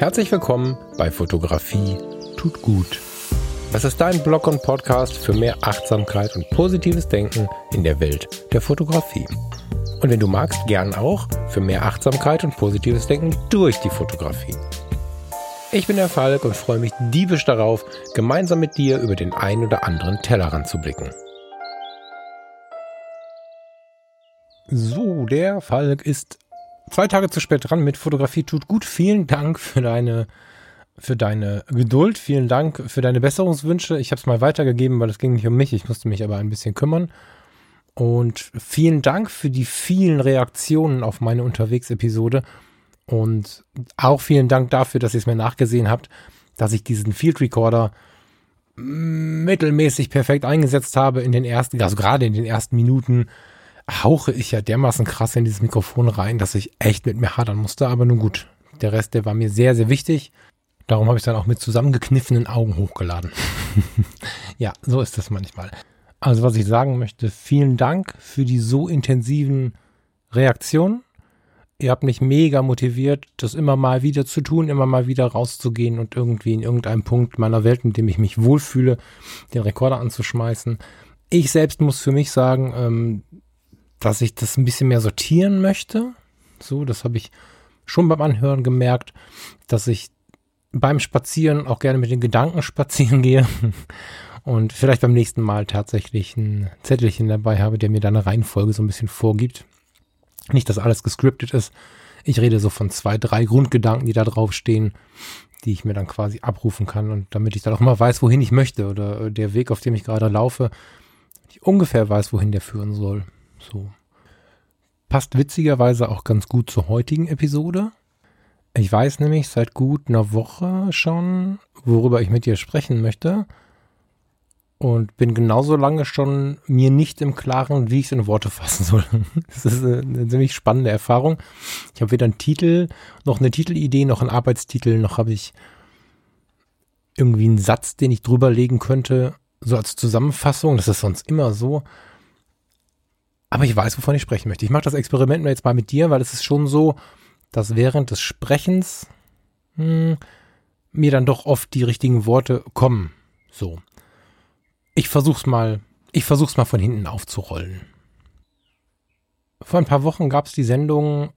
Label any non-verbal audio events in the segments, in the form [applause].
Herzlich willkommen bei Fotografie tut gut. Das ist dein Blog und Podcast für mehr Achtsamkeit und positives Denken in der Welt der Fotografie. Und wenn du magst, gern auch für mehr Achtsamkeit und positives Denken durch die Fotografie. Ich bin der Falk und freue mich diebisch darauf, gemeinsam mit dir über den ein oder anderen Tellerrand zu blicken. So, der Falk ist zwei Tage zu spät dran mit Fotografie tut gut. Vielen Dank für deine für deine Geduld. Vielen Dank für deine Besserungswünsche. Ich habe es mal weitergegeben, weil es ging nicht um mich. Ich musste mich aber ein bisschen kümmern. Und vielen Dank für die vielen Reaktionen auf meine Unterwegs-Episode. Und auch vielen Dank dafür, dass ihr es mir nachgesehen habt, dass ich diesen Field Recorder mittelmäßig perfekt eingesetzt habe in den ersten, also gerade in den ersten Minuten hauche ich ja dermaßen krass in dieses Mikrofon rein, dass ich echt mit mir hadern musste. Aber nun gut, der Rest, der war mir sehr, sehr wichtig. Darum habe ich dann auch mit zusammengekniffenen Augen hochgeladen. [laughs] ja, so ist das manchmal. Also was ich sagen möchte, vielen Dank für die so intensiven Reaktionen. Ihr habt mich mega motiviert, das immer mal wieder zu tun, immer mal wieder rauszugehen und irgendwie in irgendeinem Punkt meiner Welt, in dem ich mich wohlfühle, den Rekorder anzuschmeißen. Ich selbst muss für mich sagen, ähm, dass ich das ein bisschen mehr sortieren möchte. So, das habe ich schon beim Anhören gemerkt, dass ich beim Spazieren auch gerne mit den Gedanken [laughs] spazieren gehe und vielleicht beim nächsten Mal tatsächlich ein Zettelchen dabei habe, der mir da eine Reihenfolge so ein bisschen vorgibt. Nicht, dass alles gescriptet ist. Ich rede so von zwei, drei Grundgedanken, die da draufstehen, die ich mir dann quasi abrufen kann und damit ich dann auch mal weiß, wohin ich möchte oder der Weg, auf dem ich gerade laufe, ich ungefähr weiß, wohin der führen soll. So. Passt witzigerweise auch ganz gut zur heutigen Episode. Ich weiß nämlich seit gut einer Woche schon, worüber ich mit dir sprechen möchte. Und bin genauso lange schon mir nicht im Klaren, wie ich es in Worte fassen soll. [laughs] Das ist eine ziemlich spannende Erfahrung. Ich habe weder einen Titel, noch eine Titelidee, noch einen Arbeitstitel, noch habe ich irgendwie einen Satz, den ich drüberlegen könnte, so als Zusammenfassung. Das ist sonst immer so. Aber ich weiß, wovon ich sprechen möchte. Ich mache das Experiment jetzt mal mit dir, weil es ist schon so, dass während des Sprechens hm, mir dann doch oft die richtigen Worte kommen. So. Ich versuch's mal, ich versuch's mal von hinten aufzurollen. Vor ein paar Wochen gab es die Sendung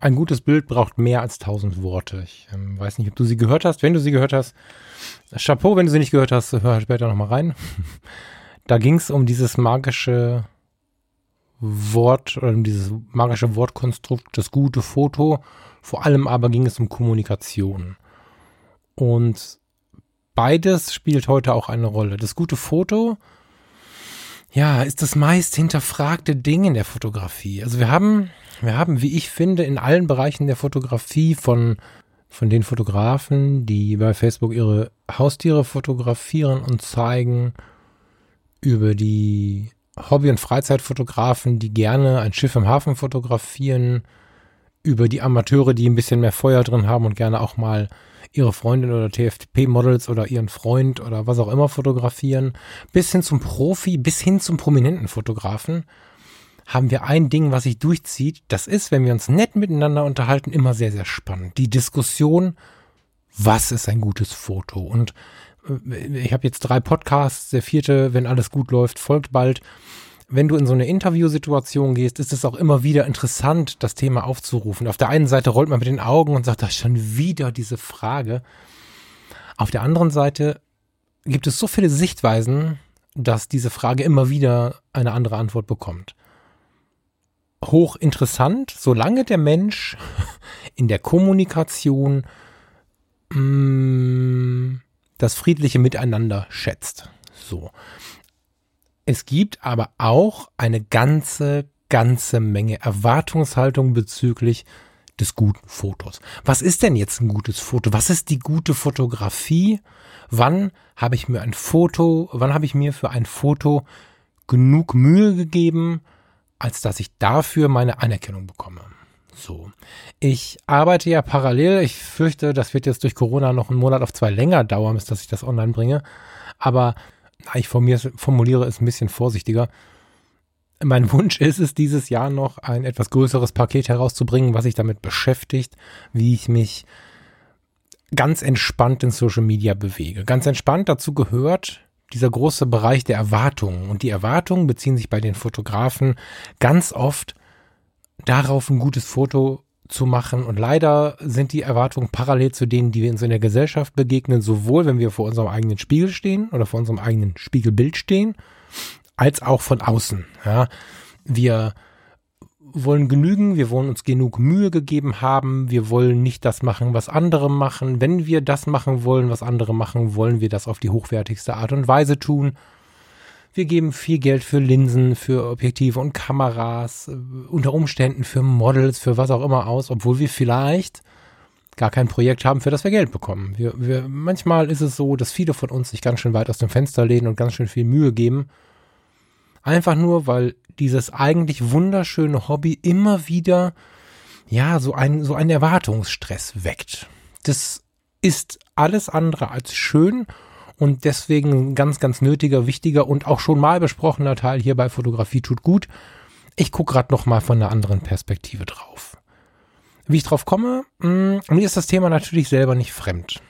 Ein gutes Bild braucht mehr als tausend Worte. Ich ähm, weiß nicht, ob du sie gehört hast. Wenn du sie gehört hast, Chapeau, wenn du sie nicht gehört hast, hör später nochmal rein. [laughs] da ging es um dieses magische Wort oder dieses magische Wortkonstrukt, das gute Foto. Vor allem aber ging es um Kommunikation. Und beides spielt heute auch eine Rolle. Das gute Foto, ja, ist das meist hinterfragte Ding in der Fotografie. Also wir haben, wir haben, wie ich finde, in allen Bereichen der Fotografie von, von den Fotografen, die bei Facebook ihre Haustiere fotografieren und zeigen, über die Hobby- und Freizeitfotografen, die gerne ein Schiff im Hafen fotografieren, über die Amateure, die ein bisschen mehr Feuer drin haben und gerne auch mal ihre Freundin oder TFP-Models oder ihren Freund oder was auch immer fotografieren, bis hin zum Profi, bis hin zum prominenten Fotografen, haben wir ein Ding, was sich durchzieht. Das ist, wenn wir uns nett miteinander unterhalten, immer sehr, sehr spannend. Die Diskussion, was ist ein gutes Foto? Und ich habe jetzt drei Podcasts, der vierte, wenn alles gut läuft, folgt bald. Wenn du in so eine Interviewsituation gehst, ist es auch immer wieder interessant, das Thema aufzurufen. Auf der einen Seite rollt man mit den Augen und sagt, da ist schon wieder diese Frage. Auf der anderen Seite gibt es so viele Sichtweisen, dass diese Frage immer wieder eine andere Antwort bekommt. Hochinteressant, solange der Mensch [laughs] in der Kommunikation mh, mm, das friedliche Miteinander schätzt. So. Es gibt aber auch eine ganze, ganze Menge Erwartungshaltung bezüglich des guten Fotos. Was ist denn jetzt ein gutes Foto? Was ist die gute Fotografie? Wann habe ich mir ein Foto, wann habe ich mir für ein Foto genug Mühe gegeben, als dass ich dafür meine Anerkennung bekomme? So. Ich arbeite ja parallel. Ich fürchte, das wird jetzt durch Corona noch einen Monat auf zwei länger dauern, bis dass ich das online bringe. Aber ich formuliere es ein bisschen vorsichtiger. Mein [laughs] Wunsch ist es, dieses Jahr noch ein etwas größeres Paket herauszubringen, was sich damit beschäftigt, wie ich mich ganz entspannt in Social Media bewege. Ganz entspannt dazu gehört dieser große Bereich der Erwartungen. Und die Erwartungen beziehen sich bei den Fotografen ganz oft darauf, ein gutes Foto zu machen. Und leider sind die Erwartungen parallel zu denen, die wir uns in der Gesellschaft begegnen, sowohl wenn wir vor unserem eigenen Spiegel stehen oder vor unserem eigenen Spiegelbild stehen, als auch von außen. Ja, wir wollen genügen, wir wollen uns genug Mühe gegeben haben, wir wollen nicht das machen, was andere machen. Wenn wir das machen wollen, was andere machen, wollen wir das auf die hochwertigste Art und Weise tun. Wir geben viel Geld für Linsen, für Objektive und Kameras, äh, unter Umständen für Models, für was auch immer aus, obwohl wir vielleicht gar kein Projekt haben, für das wir Geld bekommen. Wir, wir, manchmal ist es so, dass viele von uns sich ganz schön weit aus dem Fenster lehnen und ganz schön viel Mühe geben. Einfach nur, weil dieses eigentlich wunderschöne Hobby immer wieder, ja, so ein, so ein Erwartungsstress weckt. Das ist alles andere als schön und deswegen ganz, ganz nötiger, wichtiger und auch schon mal besprochener Teil hier bei Fotografie tut gut. Ich gucke gerade noch mal von einer anderen Perspektive drauf. Wie ich drauf komme, mh, hm, mir ist das Thema natürlich selber nicht fremd.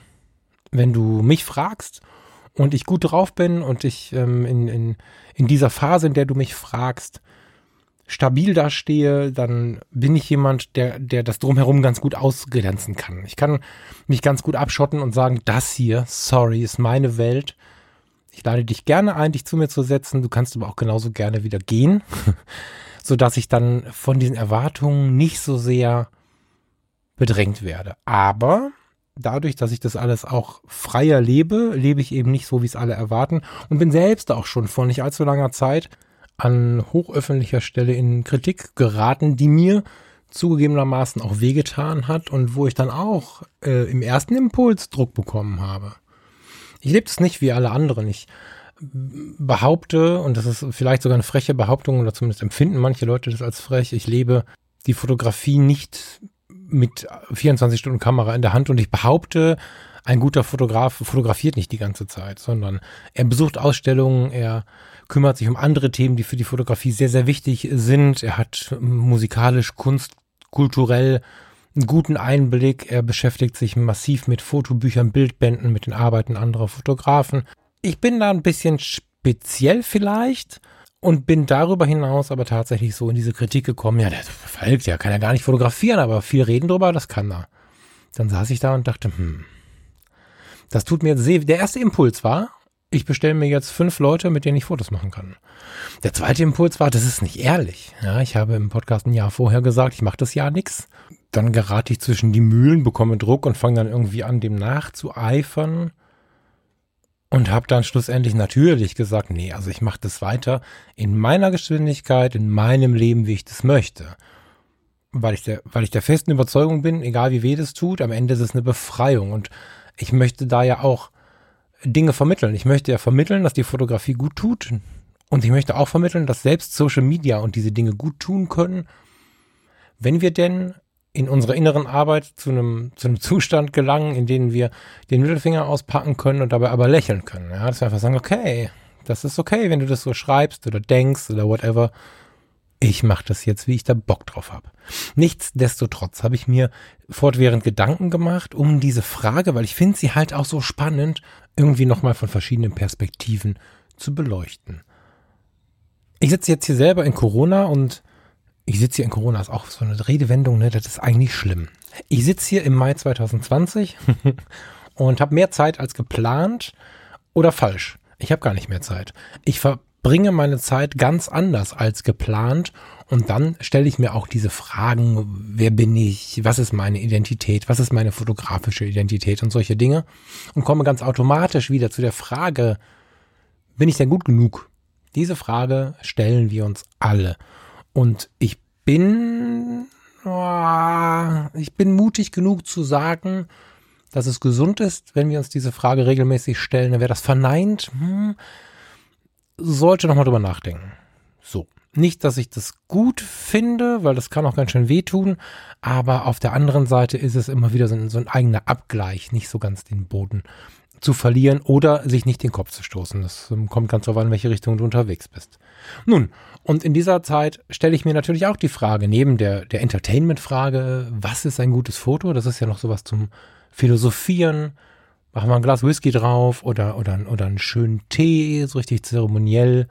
Wenn du mich fragst und ich gut drauf bin und ich ähm, in, in, in dieser Phase, in der du mich fragst, stabil dastehe, dann bin ich jemand, der, der das drumherum ganz gut ausgrenzen kann. Ich kann mich ganz gut abschotten und sagen, das hier, sorry, ist meine Welt. Ich lade dich gerne ein, dich zu mir zu setzen. Du kannst aber auch genauso gerne wieder gehen, [laughs] so dass ich dann von diesen Erwartungen nicht so sehr bedrängt werde. Aber dadurch, dass ich das alles auch freier lebe, lebe ich eben nicht so, wie es alle erwarten und bin selbst auch schon vor nicht allzu langer Zeit an hochöffentlicher Stelle in Kritik geraten, die mir zugegebenermaßen auch wehgetan hat und wo ich dann auch äh, im ersten Impuls Druck bekommen habe. Ich lebe es nicht wie alle anderen. Ich behaupte, und das ist vielleicht sogar eine freche Behauptung, oder zumindest empfinden manche Leute das als frech, ich lebe die Fotografie nicht mit 24 Stunden Kamera in der Hand und ich behaupte, ein guter Fotograf fotografiert nicht die ganze Zeit, sondern er besucht Ausstellungen, er kümmert sich um andere Themen, die für die Fotografie sehr, sehr wichtig sind. Er hat musikalisch, kunst, kulturell einen guten Einblick. Er beschäftigt sich massiv mit Fotobüchern, Bildbänden, mit den Arbeiten anderer Fotografen. Ich bin da ein bisschen speziell vielleicht und bin darüber hinaus aber tatsächlich so in diese Kritik gekommen. Ja, der verfolgt ja, kann ja gar nicht fotografieren, aber viel reden drüber, das kann er. Dann saß ich da und dachte, hm, das tut mir jetzt sehr, der erste Impuls war, ich bestelle mir jetzt fünf Leute, mit denen ich Fotos machen kann. Der zweite Impuls war, das ist nicht ehrlich. Ja, ich habe im Podcast ein Jahr vorher gesagt, ich mache das Jahr nix. Dann gerate ich zwischen die Mühlen, bekomme Druck und fange dann irgendwie an, dem nachzueifern. Und habe dann schlussendlich natürlich gesagt, nee, also ich mache das weiter in meiner Geschwindigkeit, in meinem Leben, wie ich das möchte. Weil ich der, weil ich der festen Überzeugung bin, egal wie weh das tut, am Ende ist es eine Befreiung. Und ich möchte da ja auch Dinge vermitteln. Ich möchte ja vermitteln, dass die Fotografie gut tut. Und ich möchte auch vermitteln, dass selbst Social Media und diese Dinge gut tun können, wenn wir denn in unserer inneren Arbeit zu einem, zu einem [laughs] Zustand gelangen, in dem wir den Mittelfinger auspacken können und dabei aber lächeln können. Ja, dass wir einfach sagen, okay, das ist okay, wenn du das so schreibst oder denkst oder whatever ich mache das jetzt, wie ich da Bock drauf habe. Nichtsdestotrotz habe ich mir fortwährend Gedanken gemacht um diese Frage, weil ich finde sie halt auch so spannend, irgendwie nochmal von verschiedenen Perspektiven zu beleuchten. Ich sitze jetzt hier selber in Corona und ich sitze hier in Corona, ist auch so eine Redewendung, ne? Das ist eigentlich schlimm. Ich sitze hier im Mai 2020 [laughs] und habe mehr Zeit als geplant oder falsch. Ich habe gar nicht mehr Zeit. Ich ver bringe meine Zeit ganz anders als geplant und dann stelle ich mir auch diese Fragen, wer bin ich, was ist meine Identität, was ist meine fotografische Identität und solche Dinge und komme ganz automatisch wieder zu der Frage, bin ich denn gut genug? Diese Frage stellen wir uns alle und ich bin, oh, ich bin mutig genug zu sagen, dass es gesund ist, wenn wir uns diese Frage regelmäßig stellen. Wer das verneint, hm, sollte nochmal drüber nachdenken. So. Nicht, dass ich das gut finde, weil das kann auch ganz schön wehtun, aber auf der anderen Seite ist es immer wieder so ein, so ein eigener Abgleich, nicht so ganz den Boden zu verlieren oder sich nicht den Kopf zu stoßen. Das ähm, kommt ganz darauf an, in welche Richtung du unterwegs bist. Nun, und in dieser Zeit stelle ich mir natürlich auch die Frage, neben der, der Entertainment-Frage, was ist ein gutes Foto? Das ist ja noch sowas zum philosophieren, machen wir ein Glas Whisky drauf oder, oder, oder einen schönen Tee, so richtig zeremoniell,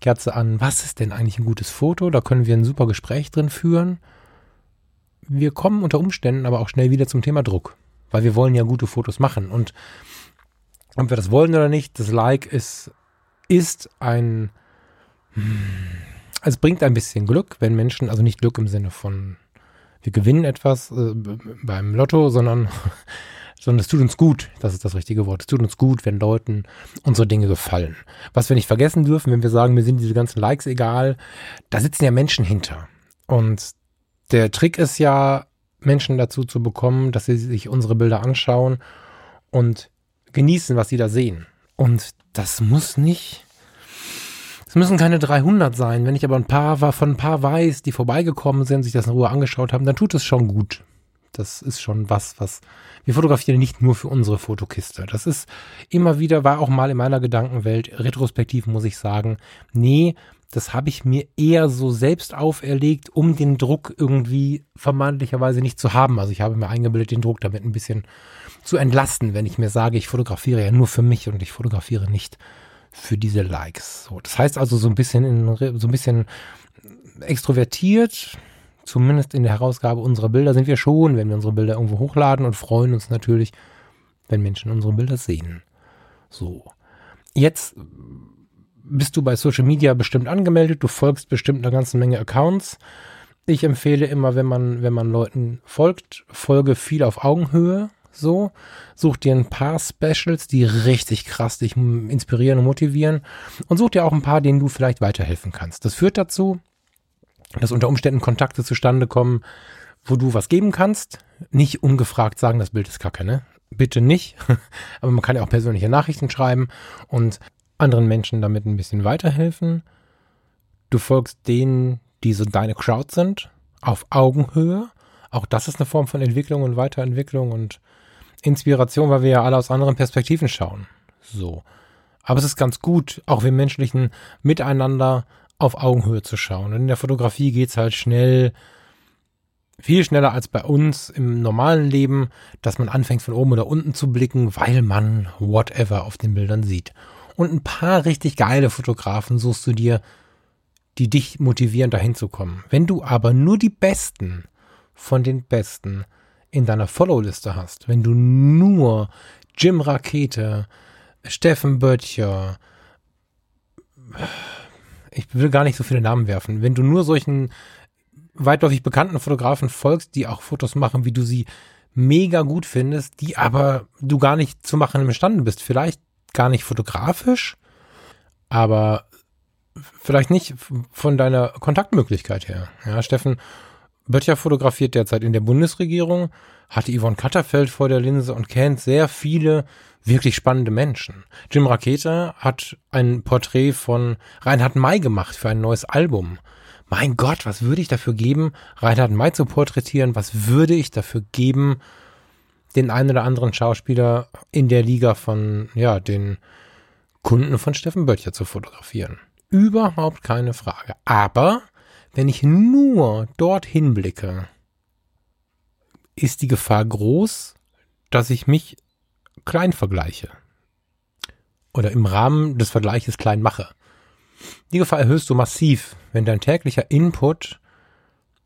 Kerze an. Was ist denn eigentlich ein gutes Foto? Da können wir ein super Gespräch drin führen. Wir kommen unter Umständen aber auch schnell wieder zum Thema Druck, weil wir wollen ja gute Fotos machen und ob wir das wollen oder nicht, das Like ist, ist ein, hm, es bringt ein bisschen Glück, wenn Menschen, also nicht Glück im Sinne von, wir gewinnen etwas äh, beim Lotto, sondern, sondern es tut uns gut, das ist das richtige Wort, es tut uns gut, wenn Leuten unsere Dinge gefallen. Was wir nicht vergessen dürfen, wenn wir sagen, mir sind diese ganzen Likes egal, da sitzen ja Menschen hinter. Und der Trick ist ja, Menschen dazu zu bekommen, dass sie sich unsere Bilder anschauen und genießen, was sie da sehen. Und das muss nicht, es müssen keine 300 sein. Wenn ich aber ein paar von ein paar weiß, die vorbeigekommen sind, sich das in Ruhe angeschaut haben, dann tut es schon gut. Das ist schon was, was wir fotografieren nicht nur für unsere Fotokiste. Das ist immer wieder, war auch mal in meiner Gedankenwelt, retrospektiv muss ich sagen, nee, das habe ich mir eher so selbst auferlegt, um den Druck irgendwie vermeintlicherweise nicht zu haben. Also ich habe mir eingebildet, den Druck damit ein bisschen zu entlasten, wenn ich mir sage, ich fotografiere ja nur für mich und ich fotografiere nicht für diese Likes. So, das heißt also so ein bisschen in, so ein bisschen extrovertiert, zumindest in der Herausgabe unserer Bilder sind wir schon, wenn wir unsere Bilder irgendwo hochladen und freuen uns natürlich, wenn Menschen unsere Bilder sehen. So. Jetzt bist du bei Social Media bestimmt angemeldet, du folgst bestimmt einer ganzen Menge Accounts. Ich empfehle immer, wenn man, wenn man Leuten folgt, folge viel auf Augenhöhe. So, such dir ein paar Specials, die richtig krass dich inspirieren und motivieren und such dir auch ein paar, denen du vielleicht weiterhelfen kannst. Das führt dazu, dass unter Umständen Kontakte zustande kommen, wo du was geben kannst. Nicht ungefragt sagen, das Bild ist kacke, ne? Bitte nicht. [laughs] Aber man kann ja auch persönliche Nachrichten schreiben und anderen Menschen damit ein bisschen weiterhelfen. Du folgst denen, die so deine Crowd sind, auf Augenhöhe. Auch das ist eine Form von Entwicklung und Weiterentwicklung und Inspiration, weil wir ja alle aus anderen Perspektiven schauen. So. Aber es ist ganz gut, auch wir menschlichen Miteinander auf Augenhöhe zu schauen. Und in der Fotografie geht es halt schnell, viel schneller als bei uns im normalen Leben, dass man anfängt von oben oder unten zu blicken, weil man whatever auf den Bildern sieht. Und ein paar richtig geile Fotografen suchst du dir, die dich motivieren, dahin zu kommen. Wenn du aber nur die Besten von den Besten in deiner Follow-Liste hast, wenn du nur Jim Rakete, Steffen Böttcher, ich will gar nicht so viele Namen werfen, wenn du nur solchen weitläufig bekannten Fotografen folgst, die auch Fotos machen, wie du sie mega gut findest, die aber du gar nicht zu machen imstande bist. Vielleicht gar nicht fotografisch, aber vielleicht nicht von deiner Kontaktmöglichkeit her. Ja, Steffen Böttcher fotografiert derzeit in der Bundesregierung, hatte Yvonne Katterfeld vor der Linse und kennt sehr viele wirklich spannende Menschen. Jim Rakete hat ein Porträt von Reinhard May gemacht für ein neues Album. Mein Gott, was würde ich dafür geben, Reinhard May zu porträtieren? Was würde ich dafür geben, den einen oder anderen Schauspieler in der Liga von, ja, den Kunden von Steffen Böttcher zu fotografieren? Überhaupt keine Frage. Aber wenn ich nur dorthin blicke, ist die Gefahr groß, dass ich mich klein vergleiche. Oder im Rahmen des Vergleiches klein mache. Die Gefahr erhöhst du massiv, wenn dein täglicher Input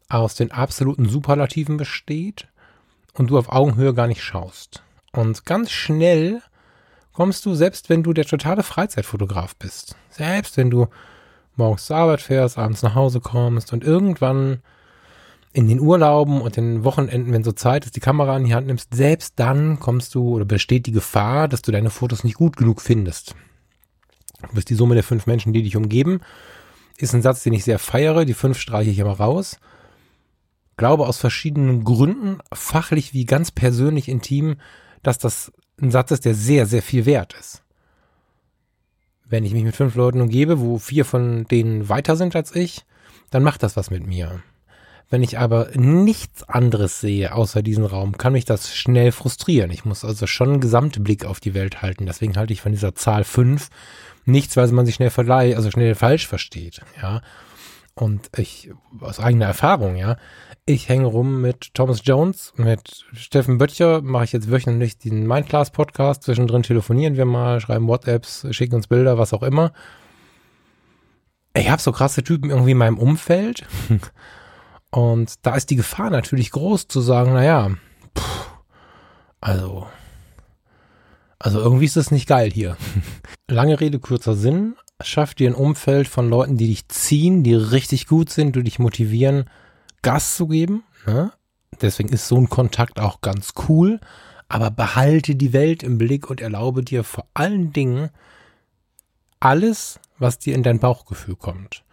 aus den absoluten Superlativen besteht und du auf Augenhöhe gar nicht schaust. Und ganz schnell kommst du, selbst wenn du der totale Freizeitfotograf bist, selbst wenn du morgens zur Arbeit fährst, abends nach Hause kommst und irgendwann in den Urlauben und den Wochenenden, wenn so Zeit ist, die Kamera in die Hand nimmst, selbst dann kommst du oder besteht die Gefahr, dass du deine Fotos nicht gut genug findest. Du bist die Summe der fünf Menschen, die dich umgeben. Ist ein Satz, den ich sehr feiere. Die fünf streiche ich immer raus. Glaube aus verschiedenen Gründen, fachlich wie ganz persönlich intim, dass das ein Satz ist, der sehr, sehr viel wert ist wenn ich mich mit fünf Leuten umgebe, wo vier von denen weiter sind als ich, dann macht das was mit mir. Wenn ich aber nichts anderes sehe außer diesen Raum, kann mich das schnell frustrieren. Ich muss also schon einen Gesamtblick auf die Welt halten. Deswegen halte ich von dieser Zahl fünf nichts, weil man sich schnell verleiht, also schnell falsch versteht. Ja. Und ich, aus eigener Erfahrung, ja, ich hänge rum mit Thomas Jones, mit Steffen Böttcher, mache ich jetzt wöchentlich den Mindclass Podcast. Zwischendrin telefonieren wir mal, schreiben WhatsApps, schicken uns Bilder, was auch immer. Ich habe so krasse Typen irgendwie in meinem Umfeld. [laughs] Und da ist die Gefahr natürlich groß zu sagen, naja, pff, also, also irgendwie ist das nicht geil hier. [laughs] Lange Rede, kurzer Sinn. Schaff dir ein Umfeld von Leuten, die dich ziehen, die richtig gut sind, die dich motivieren, Gas zu geben. Ne? Deswegen ist so ein Kontakt auch ganz cool. Aber behalte die Welt im Blick und erlaube dir vor allen Dingen alles, was dir in dein Bauchgefühl kommt.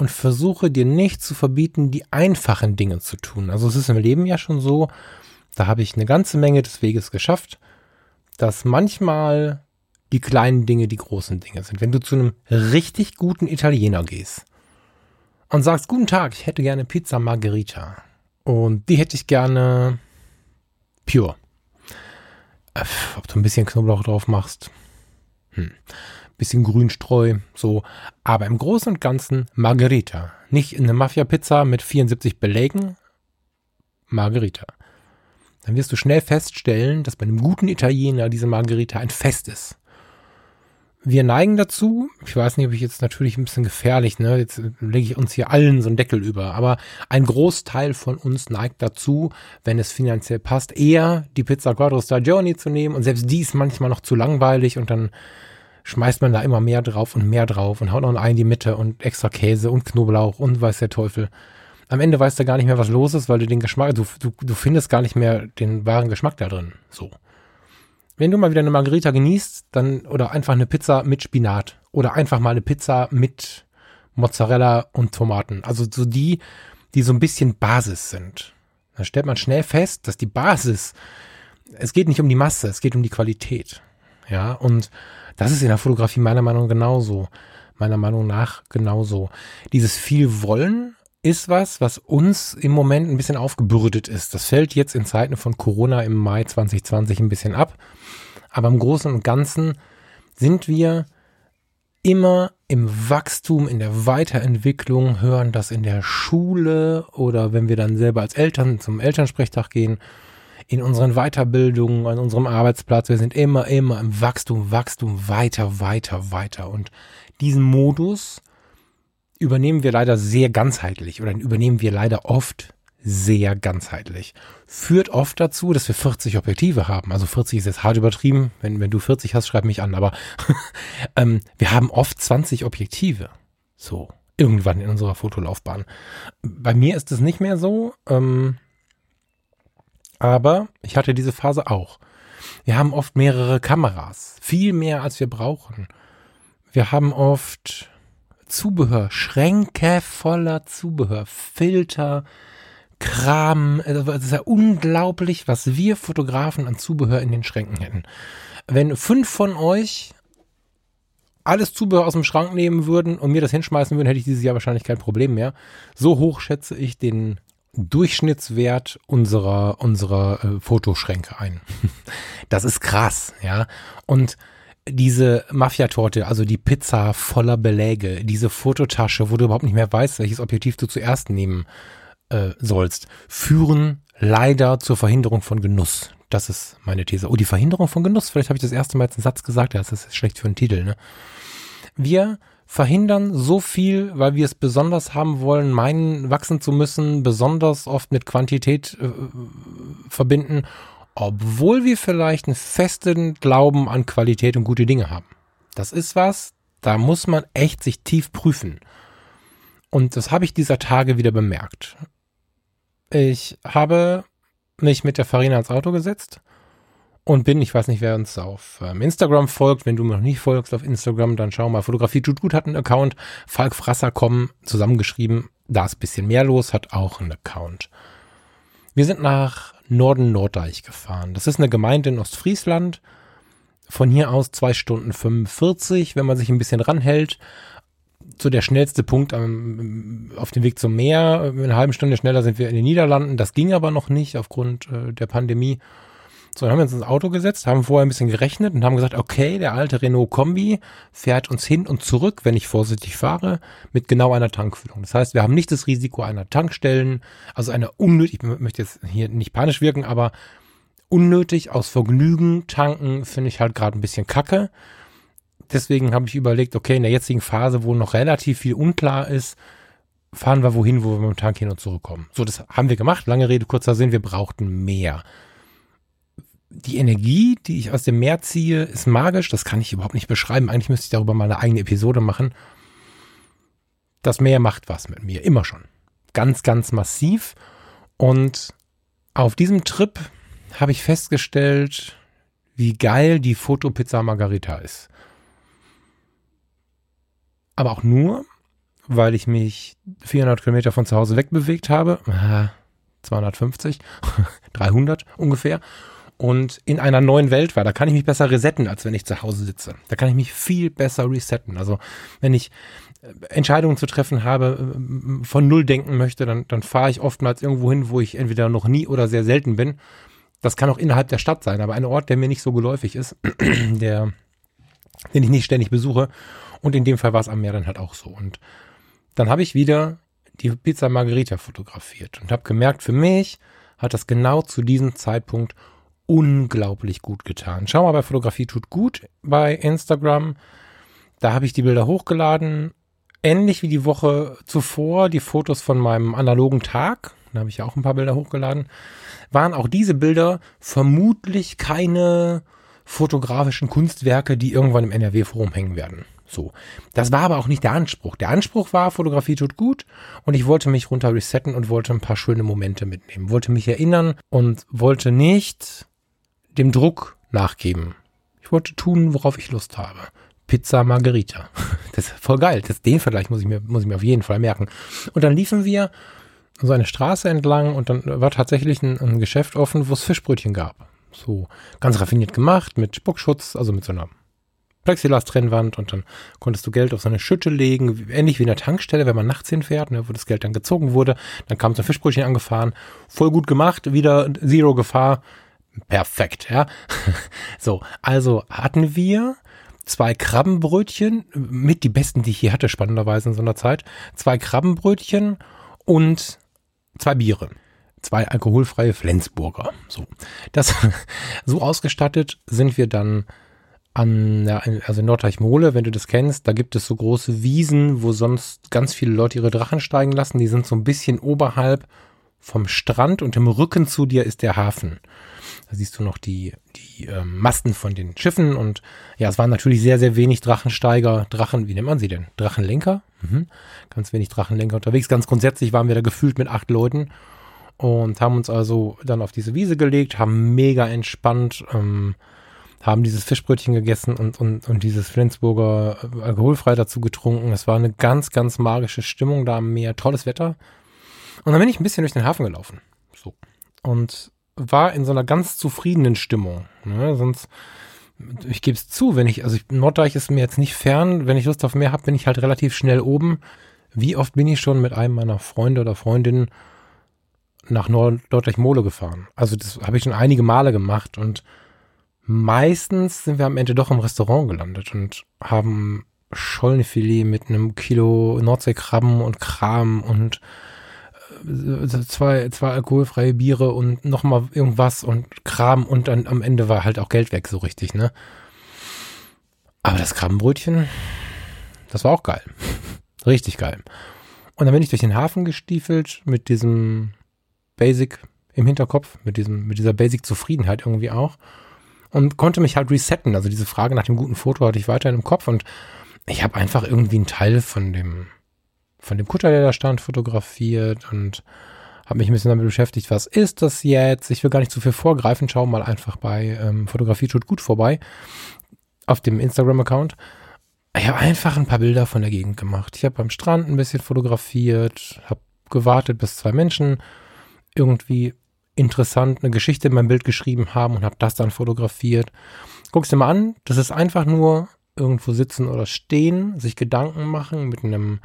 Und versuche dir nicht zu verbieten, die einfachen Dinge zu tun. Also es ist im Leben ja schon so, da habe ich eine ganze Menge des Weges geschafft, dass manchmal die kleinen Dinge die großen Dinge sind. Wenn du zu einem richtig guten Italiener gehst und sagst, guten Tag, ich hätte gerne Pizza Margherita und die hätte ich gerne pure. Äh, ob du ein bisschen Knoblauch drauf machst, hm. Bisschen Grünstreu, so. Aber im Großen und Ganzen Margherita. Nicht eine Mafia-Pizza mit 74 Belägen, Margherita. Dann wirst du schnell feststellen, dass bei einem guten Italiener diese Margherita ein Fest ist wir neigen dazu, ich weiß nicht, ob ich jetzt natürlich ein bisschen gefährlich, ne, jetzt lege ich uns hier allen so einen Deckel über, aber ein Großteil von uns neigt dazu, wenn es finanziell passt, eher die Pizza Quattro Stagioni zu nehmen und selbst die ist manchmal noch zu langweilig und dann schmeißt man da immer mehr drauf und mehr drauf und haut noch ein Ei in die Mitte und extra Käse und Knoblauch und weiß der Teufel. Am Ende weißt du gar nicht mehr, was los ist, weil du den Geschmack, du, du, du findest gar nicht mehr den wahren Geschmack da drin. So. Wenn du mal wieder eine Margarita genießt, dann oder einfach eine Pizza mit Spinat oder einfach mal eine Pizza mit Mozzarella und Tomaten. Also so die, die so ein bisschen Basis sind. Da stellt man schnell fest, dass die Basis, es geht nicht um die Masse, es geht um die Qualität. Ja, und das ist in der Fotografie meiner Meinung genauso. Meiner Meinung nach genauso. Dieses viel Wollen ist was, was uns im Moment ein bisschen aufgebürdet ist. Das fällt jetzt in Zeiten von Corona im Mai 2020 ein bisschen ab. Aber im Großen und Ganzen sind wir immer im Wachstum, in der Weiterentwicklung, hören das in der Schule oder wenn wir dann selber als Eltern zum Elternsprechtag gehen, in unseren Weiterbildungen, an unserem Arbeitsplatz. Wir sind immer, immer im Wachstum, Wachstum, weiter, weiter, weiter. Und diesen Modus übernehmen wir leider sehr ganzheitlich oder übernehmen wir leider oft sehr ganzheitlich. Führt oft dazu, dass wir 40 Objektive haben. Also 40 ist jetzt hart übertrieben. Wenn, wenn du 40 hast, schreib mich an. Aber [laughs] ähm, wir haben oft 20 Objektive. So, irgendwann in unserer Fotolaufbahn. Bei mir ist es nicht mehr so. Ähm, aber ich hatte diese Phase auch. Wir haben oft mehrere Kameras. Viel mehr, als wir brauchen. Wir haben oft Zubehör, Schränke voller Zubehör, Filter, Kram. Also, es ist ja unglaublich, was wir Fotografen an Zubehör in den Schränken hätten. Wenn fünf von euch alles Zubehör aus dem Schrank nehmen würden und mir das hinschmeißen würden, hätte ich dieses Jahr wahrscheinlich kein Problem mehr. So hoch schätze ich den Durchschnittswert unserer unserer äh, Fotoschränke ein. [laughs] das ist krass, ja. Und diese Mafiatorte, also die Pizza voller Beläge, diese Fototasche, wo du überhaupt nicht mehr weißt, welches Objektiv du zuerst nehmen äh, sollst, führen leider zur Verhinderung von Genuss. Das ist meine These. Oh, die Verhinderung von Genuss. Vielleicht habe ich das erste Mal jetzt einen Satz gesagt. Ja, das ist schlecht für einen Titel. Ne? Wir verhindern so viel, weil wir es besonders haben wollen, meinen, wachsen zu müssen, besonders oft mit Quantität äh, verbinden obwohl wir vielleicht einen festen Glauben an Qualität und gute Dinge haben. Das ist was, da muss man echt sich tief prüfen. Und das habe ich dieser Tage wieder bemerkt. Ich habe mich mit der Farina ins Auto gesetzt und bin, ich weiß nicht, wer uns auf ähm, Instagram folgt. Wenn du mir noch nicht folgst auf Instagram, dann schau mal. Fotografie tut gut hat einen Account. Falk Frasser kommen, zusammengeschrieben. Da ist bisschen mehr los, hat auch einen Account. Wir sind nach Norden Norddeich gefahren. Das ist eine Gemeinde in Ostfriesland. Von hier aus zwei Stunden 45, wenn man sich ein bisschen ranhält. So der schnellste Punkt am, auf dem Weg zum Meer. Eine halbe Stunde schneller sind wir in den Niederlanden. Das ging aber noch nicht aufgrund äh, der Pandemie. So, dann haben wir uns ins Auto gesetzt, haben vorher ein bisschen gerechnet und haben gesagt, okay, der alte Renault Kombi fährt uns hin und zurück, wenn ich vorsichtig fahre, mit genau einer Tankfüllung. Das heißt, wir haben nicht das Risiko einer Tankstellen, also einer unnötig, ich möchte jetzt hier nicht panisch wirken, aber unnötig aus Vergnügen tanken finde ich halt gerade ein bisschen kacke. Deswegen habe ich überlegt, okay, in der jetzigen Phase, wo noch relativ viel unklar ist, fahren wir wohin, wo wir mit dem Tank hin und zurückkommen. So, das haben wir gemacht. Lange Rede, kurzer Sinn, wir brauchten mehr die Energie, die ich aus dem Meer ziehe, ist magisch. Das kann ich überhaupt nicht beschreiben. Eigentlich müsste ich darüber mal eine eigene Episode machen. Das Meer macht was mit mir, immer schon. Ganz, ganz massiv. Und auf diesem Trip habe ich festgestellt, wie geil die Fotopizza Margarita ist. Aber auch nur, weil ich mich 400 Kilometer von zu Hause wegbewegt habe. 250, 300 [laughs] ungefähr und in einer neuen Welt war. Da kann ich mich besser resetten, als wenn ich zu Hause sitze. Da kann ich mich viel besser resetten. Also wenn ich äh, Entscheidungen zu treffen habe, äh, von Null denken möchte, dann, dann fahre ich oftmals irgendwo hin, wo ich entweder noch nie oder sehr selten bin. Das kann auch innerhalb der Stadt sein, aber ein Ort, der mir nicht so geläufig ist, [clears throat] der, den ich nicht ständig besuche. Und in dem Fall war es am Meer dann halt auch so. Und dann habe ich wieder die Pizza Margherita fotografiert und habe gemerkt, für mich hat das genau zu diesem Zeitpunkt unglaublich gut getan. Schau mal bei Fotografie tut gut bei Instagram. Da habe ich die Bilder hochgeladen. Ähnlich wie die Woche zuvor die Fotos von meinem analogen Tag. Da habe ich ja auch ein paar Bilder hochgeladen. Waren auch diese Bilder vermutlich keine fotografischen Kunstwerke, die irgendwann im NRW-Forum hängen werden. So. Das war aber auch nicht der Anspruch. Der Anspruch war, Fotografie tut gut und ich wollte mich runter resetten und wollte ein paar schöne Momente mitnehmen. Wollte mich erinnern und wollte nicht dem Druck nachgeben. Ich wollte tun, worauf ich Lust habe. Pizza Margherita. [laughs] Das ist voll geil. Das, den Vergleich muss ich, mir, muss ich mir auf jeden Fall merken. Und dann liefen wir so eine Straße entlang und dann war tatsächlich ein, ein Geschäft offen, wo es Fischbrötchen gab. So ganz raffiniert gemacht mit Spuckschutz, also mit so einer Plexiglas-Trennwand und dann konntest du Geld auf so eine Schütte legen, ähnlich wie in der Tankstelle, wenn man nachts hinfährt, ne, wo das Geld dann gezogen wurde. Dann kam so ein Fischbrötchen angefahren, voll gut gemacht, wieder Zero Gefahr perfekt, ja. [laughs] so, also hatten wir zwei Krabbenbrötchen, mit die besten, die ich hier hatte, spannenderweise in so einer Zeit. Zwei Krabbenbrötchen und zwei Biere. Zwei alkoholfreie Flensburger. So. Das, [laughs] so ausgestattet sind wir dann an, ja, also in Nordreichmole, wenn du das kennst, da gibt es so große Wiesen, wo sonst ganz viele Leute ihre Drachen steigen lassen. Die sind so ein bisschen oberhalb vom Strand und im Rücken zu dir ist der Hafen. Da siehst du noch die, die ähm, Masten von den Schiffen und ja, es waren natürlich sehr, sehr wenig Drachensteiger, Drachen, wie nennt man sie denn? Drachenlenker? Mhm. Ganz wenig Drachenlenker unterwegs. Ganz grundsätzlich waren wir da gefühlt mit acht Leuten und haben uns also dann auf diese Wiese gelegt, haben mega entspannt, ähm, haben dieses Fischbrötchen gegessen und, und, und dieses Flensburger äh, alkoholfrei dazu getrunken. Es war eine ganz, ganz magische Stimmung da am Meer, tolles Wetter. Und dann bin ich ein bisschen durch den Hafen gelaufen. So. Und war in so einer ganz zufriedenen Stimmung. Ne? Sonst, ich gebe es zu, wenn ich, also ich, Norddeich ist mir jetzt nicht fern, wenn ich Lust auf mehr habe, bin ich halt relativ schnell oben. Wie oft bin ich schon mit einem meiner Freunde oder Freundinnen nach Nord Norddeich-Mole gefahren? Also das habe ich schon einige Male gemacht und meistens sind wir am Ende doch im Restaurant gelandet und haben Schollenfilet mit einem Kilo Nordseekrabben und Kram und zwei, zwei alkoholfreie Biere und nochmal irgendwas und Kram und dann am Ende war halt auch Geld weg, so richtig, ne? Aber das Krabbenbrötchen, das war auch geil. [laughs] Richtig geil. Und dann bin ich durch den Hafen gestiefelt mit diesem Basic im Hinterkopf, mit diesem, mit dieser Basic-Zufriedenheit irgendwie auch. Und konnte mich halt resetten. Also diese Frage nach dem guten Foto hatte ich weiterhin im Kopf und ich habe einfach irgendwie einen Teil von dem, von dem Kutter, der da stand, fotografiert und habe mich ein bisschen damit beschäftigt, was ist das jetzt? Ich will gar nicht zu viel vorgreifen, schau mal einfach bei ähm, Fotografie tut gut vorbei auf dem Instagram-Account. Ich habe einfach ein paar Bilder von der Gegend gemacht. Ich habe beim Strand ein bisschen fotografiert, habe gewartet, bis zwei Menschen irgendwie interessant eine Geschichte in meinem Bild geschrieben haben und habe das dann fotografiert. Guck's dir mal an, das ist einfach nur irgendwo sitzen oder stehen, sich Gedanken machen mit einem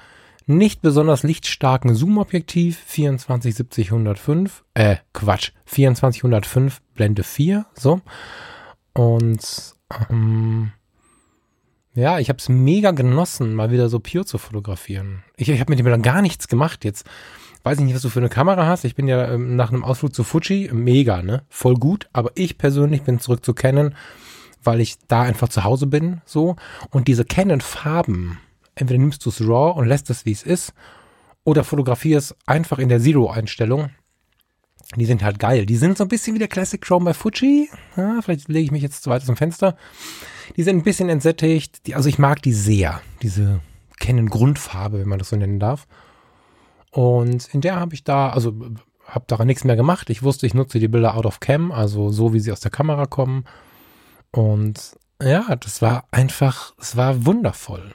nicht besonders lichtstarken Zoom-Objektiv 24-70-105, äh, Quatsch, 24-105 Blende 4, so. Und ähm, ja, ich habe es mega genossen, mal wieder so pure zu fotografieren. Ich, ich habe mit dem dann gar nichts gemacht jetzt. Weiß ich nicht, was du für eine Kamera hast. Ich bin ja ähm, nach einem Ausflug zu Fuji mega, ne? Voll gut. Aber ich persönlich bin zurück zu Canon, weil ich da einfach zu Hause bin, so. Und diese Canon-Farben, entweder nimmst du es RAW und lässt es, wie es ist, oder fotografierst einfach in der Zero-Einstellung. Die sind halt geil. Die sind so ein bisschen wie der Classic Chrome bei Fuji. Ja, vielleicht lege ich mich jetzt zu weit aus dem Fenster. Die sind ein bisschen entsättigt. Die, also ich mag die sehr. Diese Canon-Grundfarbe, wenn man das so nennen darf. Und in der habe ich da, also habe daran nichts mehr gemacht. Ich wusste, ich nutze die Bilder out of cam, also so wie sie aus der Kamera kommen. Und ja, das war einfach, es war wundervoll.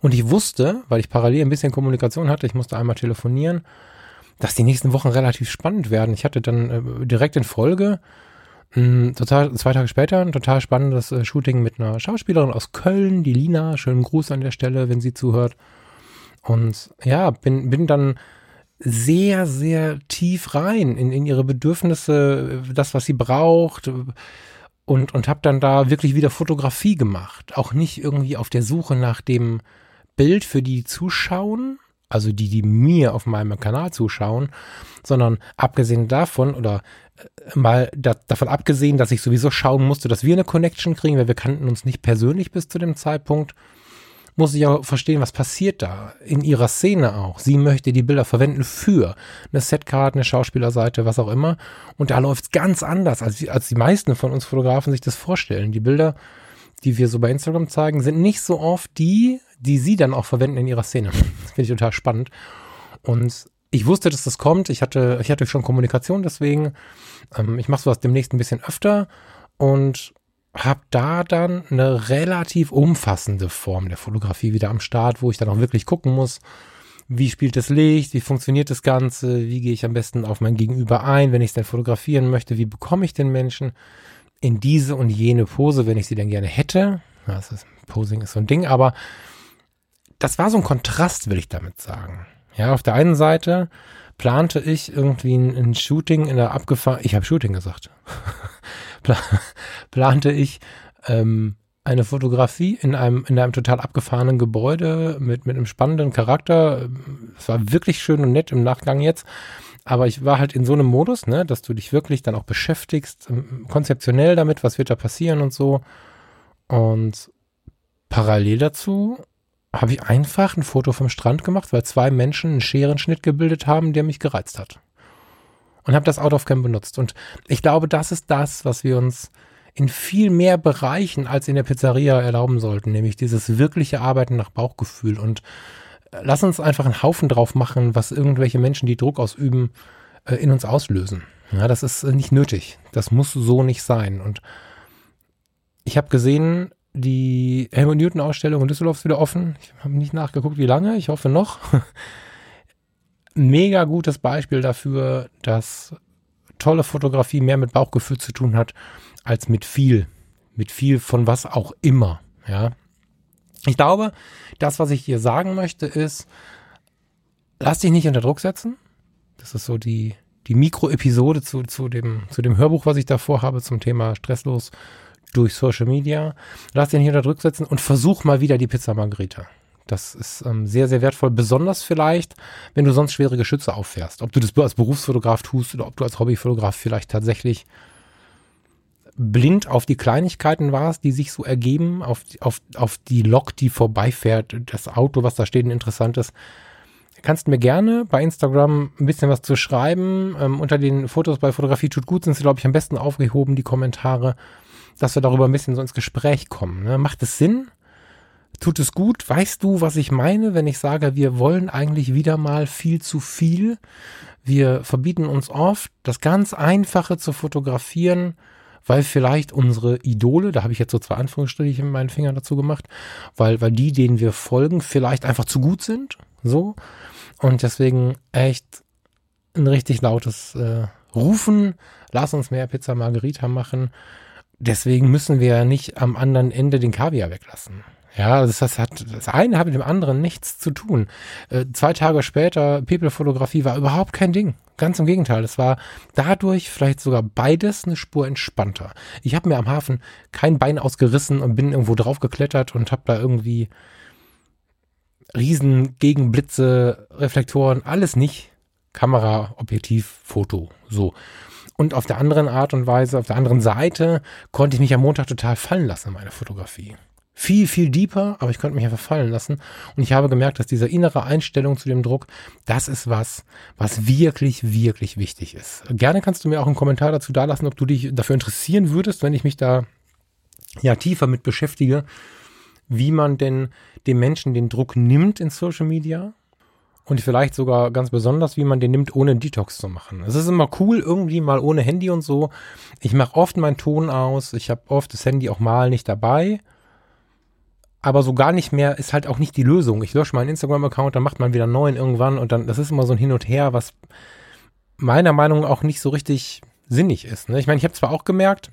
Und ich wusste, weil ich parallel ein bisschen Kommunikation hatte, ich musste einmal telefonieren, dass die nächsten Wochen relativ spannend werden. Ich hatte dann äh, direkt in Folge mh, hm, total zwei Tage später ein total spannendes äh, Shooting mit einer Schauspielerin aus Köln, die Lina. Schönen Gruß an der Stelle, wenn sie zuhört. Und ja, bin bin dann sehr sehr tief rein in, in ihre Bedürfnisse, das was sie braucht und, und habe dann da wirklich wieder Fotografie gemacht. Auch nicht irgendwie auf der Suche nach dem Bild für die zuschauen, also die, die mir auf meinem Kanal zuschauen, sondern abgesehen davon oder äh, mal da, davon abgesehen, dass ich sowieso schauen musste, dass wir eine Connection kriegen, weil wir kannten uns nicht persönlich bis zu dem Zeitpunkt muss ich auch verstehen, was passiert da in ihrer Szene auch. Sie möchte die Bilder verwenden für eine Setcard, eine Schauspielerseite, was auch immer. Und da läuft es ganz anders, als, als die meisten von uns Fotografen sich das vorstellen. Die Bilder, die wir so bei Instagram zeigen, sind nicht so oft die, die sie dann auch verwenden in ihrer Szene. [laughs] Das finde ich total spannend. Und ich wusste, dass das kommt. Ich hatte, ich hatte schon Kommunikation deswegen. Ähm, ich mache sowas demnächst ein bisschen öfter und habe da dann eine relativ umfassende Form der Fotografie wieder am Start, wo ich dann auch wirklich gucken muss, wie spielt das Licht, wie funktioniert das Ganze, wie gehe ich am besten auf mein Gegenüber ein, wenn ich es denn fotografieren möchte, wie bekomme ich den Menschen in diese und jene Pose, wenn ich sie denn gerne hätte. Das ist, Posing ist so ein Ding, aber das war so ein Kontrast, will ich damit sagen. Ja, auf der einen Seite plante ich irgendwie ein, ein Shooting in der abgefahren, ich habe Shooting gesagt. [laughs] plante ich ähm, eine Fotografie in einem, in einem total abgefahrenen Gebäude mit, mit einem spannenden Charakter. Es war wirklich schön und nett im Nachgang jetzt. Aber ich war halt in so einem Modus, ne, dass du dich wirklich dann auch beschäftigst, ähm, konzeptionell damit, was wird da passieren und so. Und parallel dazu habe ich einfach ein Foto vom Strand gemacht, weil zwei Menschen einen Scherenschnitt gebildet haben, der mich gereizt hat und habe das Out of Cam benutzt. Und ich glaube, das ist das, was wir uns in viel mehr Bereichen als in der Pizzeria erlauben sollten, nämlich dieses wirkliche Arbeiten nach Bauchgefühl. Und äh, lass uns einfach einen Haufen drauf machen, was irgendwelche Menschen, die Druck ausüben, äh, in uns auslösen. Ja, das ist äh, nicht nötig. Das muss so nicht sein. Und ich habe gesehen, die Helmut Newton Ausstellung in Düsseldorf ist wieder offen. Ich habe nicht nachgeguckt, wie lange. Ich hoffe noch. [laughs] mega gutes Beispiel dafür, dass tolle Fotografie mehr mit Bauchgefühl zu tun hat, als mit viel. Mit viel von was auch immer, ja. Ich glaube, das, was ich hier sagen möchte, ist, lass dich nicht unter Druck setzen. Das ist so die, die Mikro-Episode zu, zu, dem, zu dem Hörbuch, was ich davor habe zum Thema stresslos durch Social Media. Lass dich nicht unter Druck setzen und versuch mal wieder die Pizza Margherita. Das ist ähm, sehr, sehr wertvoll, besonders vielleicht, wenn du sonst schwere Geschütze auffährst. Ob du das als Berufsfotograf tust oder ob du als Hobbyfotograf vielleicht tatsächlich blind auf die Kleinigkeiten warst, die sich so ergeben, auf, auf, auf die Lok, die vorbeifährt, das Auto, was da steht, ein interessantes. Kannst mir gerne bei Instagram ein bisschen was zu schreiben. Ähm, unter den Fotos bei Fotografie tut gut sind sie, glaube ich, am besten aufgehoben, die Kommentare, dass wir darüber ein bisschen so ins Gespräch kommen. Ne? Macht es Sinn? Tut es gut? Weißt du, was ich meine, wenn ich sage, wir wollen eigentlich wieder mal viel zu viel? Wir verbieten uns oft, das ganz Einfache zu fotografieren, weil vielleicht unsere Idole, da habe ich jetzt so zwei Anführungsstriche mit meinen Fingern dazu gemacht, weil, weil die, denen wir folgen, vielleicht einfach zu gut sind. So. Und deswegen echt ein richtig lautes äh, Rufen, lass uns mehr Pizza Margherita machen. Deswegen müssen wir ja nicht am anderen Ende den Kaviar weglassen. Ja, das, das hat das eine hat mit dem anderen nichts zu tun. Äh, zwei Tage später, People-Fotografie war überhaupt kein Ding. Ganz im Gegenteil, es war dadurch vielleicht sogar beides eine Spur entspannter. Ich habe mir am Hafen kein Bein ausgerissen und bin irgendwo drauf geklettert und habe da irgendwie Riesen, Gegenblitze, Reflektoren, alles nicht. Kamera, Objektiv, Foto, so. Und auf der anderen Art und Weise, auf der anderen Seite, konnte ich mich am Montag total fallen lassen in meine Fotografie. Viel, viel deeper, aber ich konnte mich einfach fallen lassen. Und ich habe gemerkt, dass diese innere Einstellung zu dem Druck, das ist was, was wirklich, wirklich wichtig ist. Gerne kannst du mir auch einen Kommentar dazu dalassen, ob du dich dafür interessieren würdest, wenn ich mich da ja tiefer mit beschäftige, wie man denn dem Menschen den Druck nimmt in Social Media und vielleicht sogar ganz besonders, wie man den nimmt, ohne Detox zu machen. Es ist immer cool, irgendwie mal ohne Handy und so. Ich mache oft meinen Ton aus. Ich habe oft das Handy auch mal nicht dabei. Aber so gar nicht mehr ist halt auch nicht die Lösung. Ich lösche meinen Instagram-Account, dann macht man wieder einen neuen irgendwann und dann, das ist immer so ein Hin und Her, was meiner Meinung nach auch nicht so richtig sinnig ist. Ne? Ich meine, ich habe zwar auch gemerkt,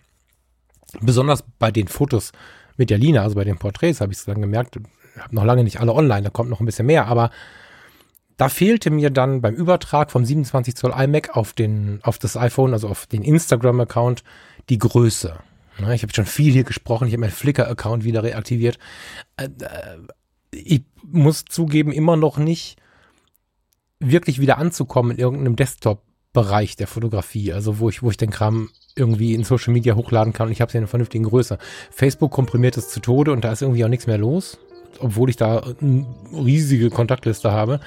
besonders bei den Fotos mit der Lina, also bei den Porträts, habe ich es dann gemerkt, habe noch lange nicht alle online, da kommt noch ein bisschen mehr, aber da fehlte mir dann beim Übertrag vom 27 Zoll iMac auf den, auf das iPhone, also auf den Instagram-Account, die Größe. Ne, ich habe schon viel hier gesprochen, ich habe meinen Flickr-Account wieder reaktiviert. Äh, äh, ich muss zugeben, immer noch nicht wirklich wieder anzukommen in irgendeinem Desktop-Bereich der Fotografie, also wo ich, wo ich den Kram irgendwie in Social Media hochladen kann und ich habe es in einer vernünftigen Größe. Facebook komprimiert es zu Tode und da ist irgendwie auch nichts mehr los obwohl ich da eine riesige Kontaktliste habe,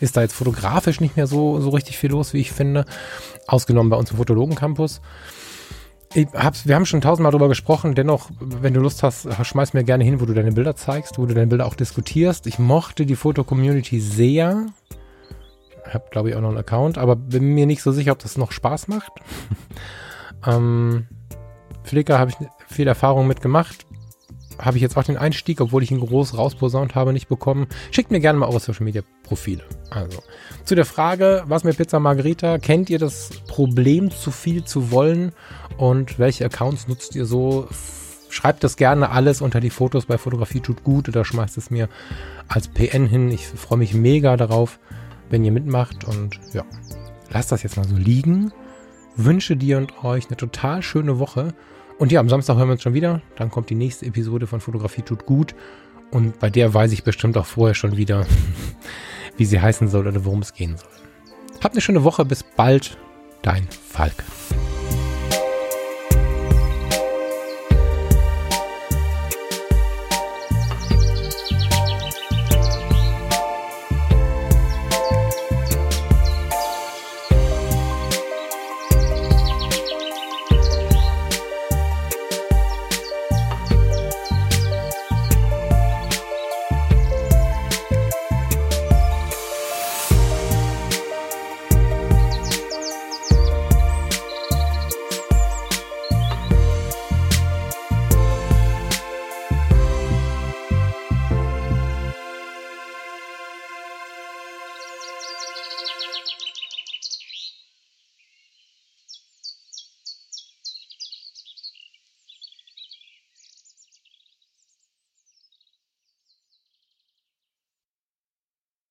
ist da jetzt fotografisch nicht mehr so, so richtig viel los, wie ich finde. Ausgenommen bei uns im Fotologen-Campus. Wir haben schon tausendmal darüber gesprochen, dennoch, wenn du Lust hast, schmeiß mir gerne hin, wo du deine Bilder zeigst, wo du deine Bilder auch diskutierst. Ich mochte die Foto-Community sehr. Hab, glaube ich, auch noch einen Account, aber bin mir nicht so sicher, ob das noch Spaß macht. [laughs] ähm, Flickr habe ich viel Erfahrung mitgemacht habe ich jetzt auch den Einstieg, obwohl ich ihn groß rausposaunt habe, nicht bekommen. Schickt mir gerne mal eure Social Media Profile. Also, zu der Frage, was mit Pizza Margherita? Kennt ihr das Problem, zu viel zu wollen? Und welche Accounts nutzt ihr so? Schreibt das gerne alles unter die Fotos bei Fotografie tut gut oder schmeißt es mir als PN hin. Ich freue mich mega darauf, wenn ihr mitmacht und ja, lasst das jetzt mal so liegen. Wünsche dir und euch eine total schöne Woche und ja, am Samstag hören wir uns schon wieder. Dann kommt die nächste Episode von Fotografie tut gut. Und bei der weiß ich bestimmt auch vorher schon wieder, [laughs] wie sie heißen soll oder worum es gehen soll. Habt eine schöne Woche. Bis bald. Dein Falk.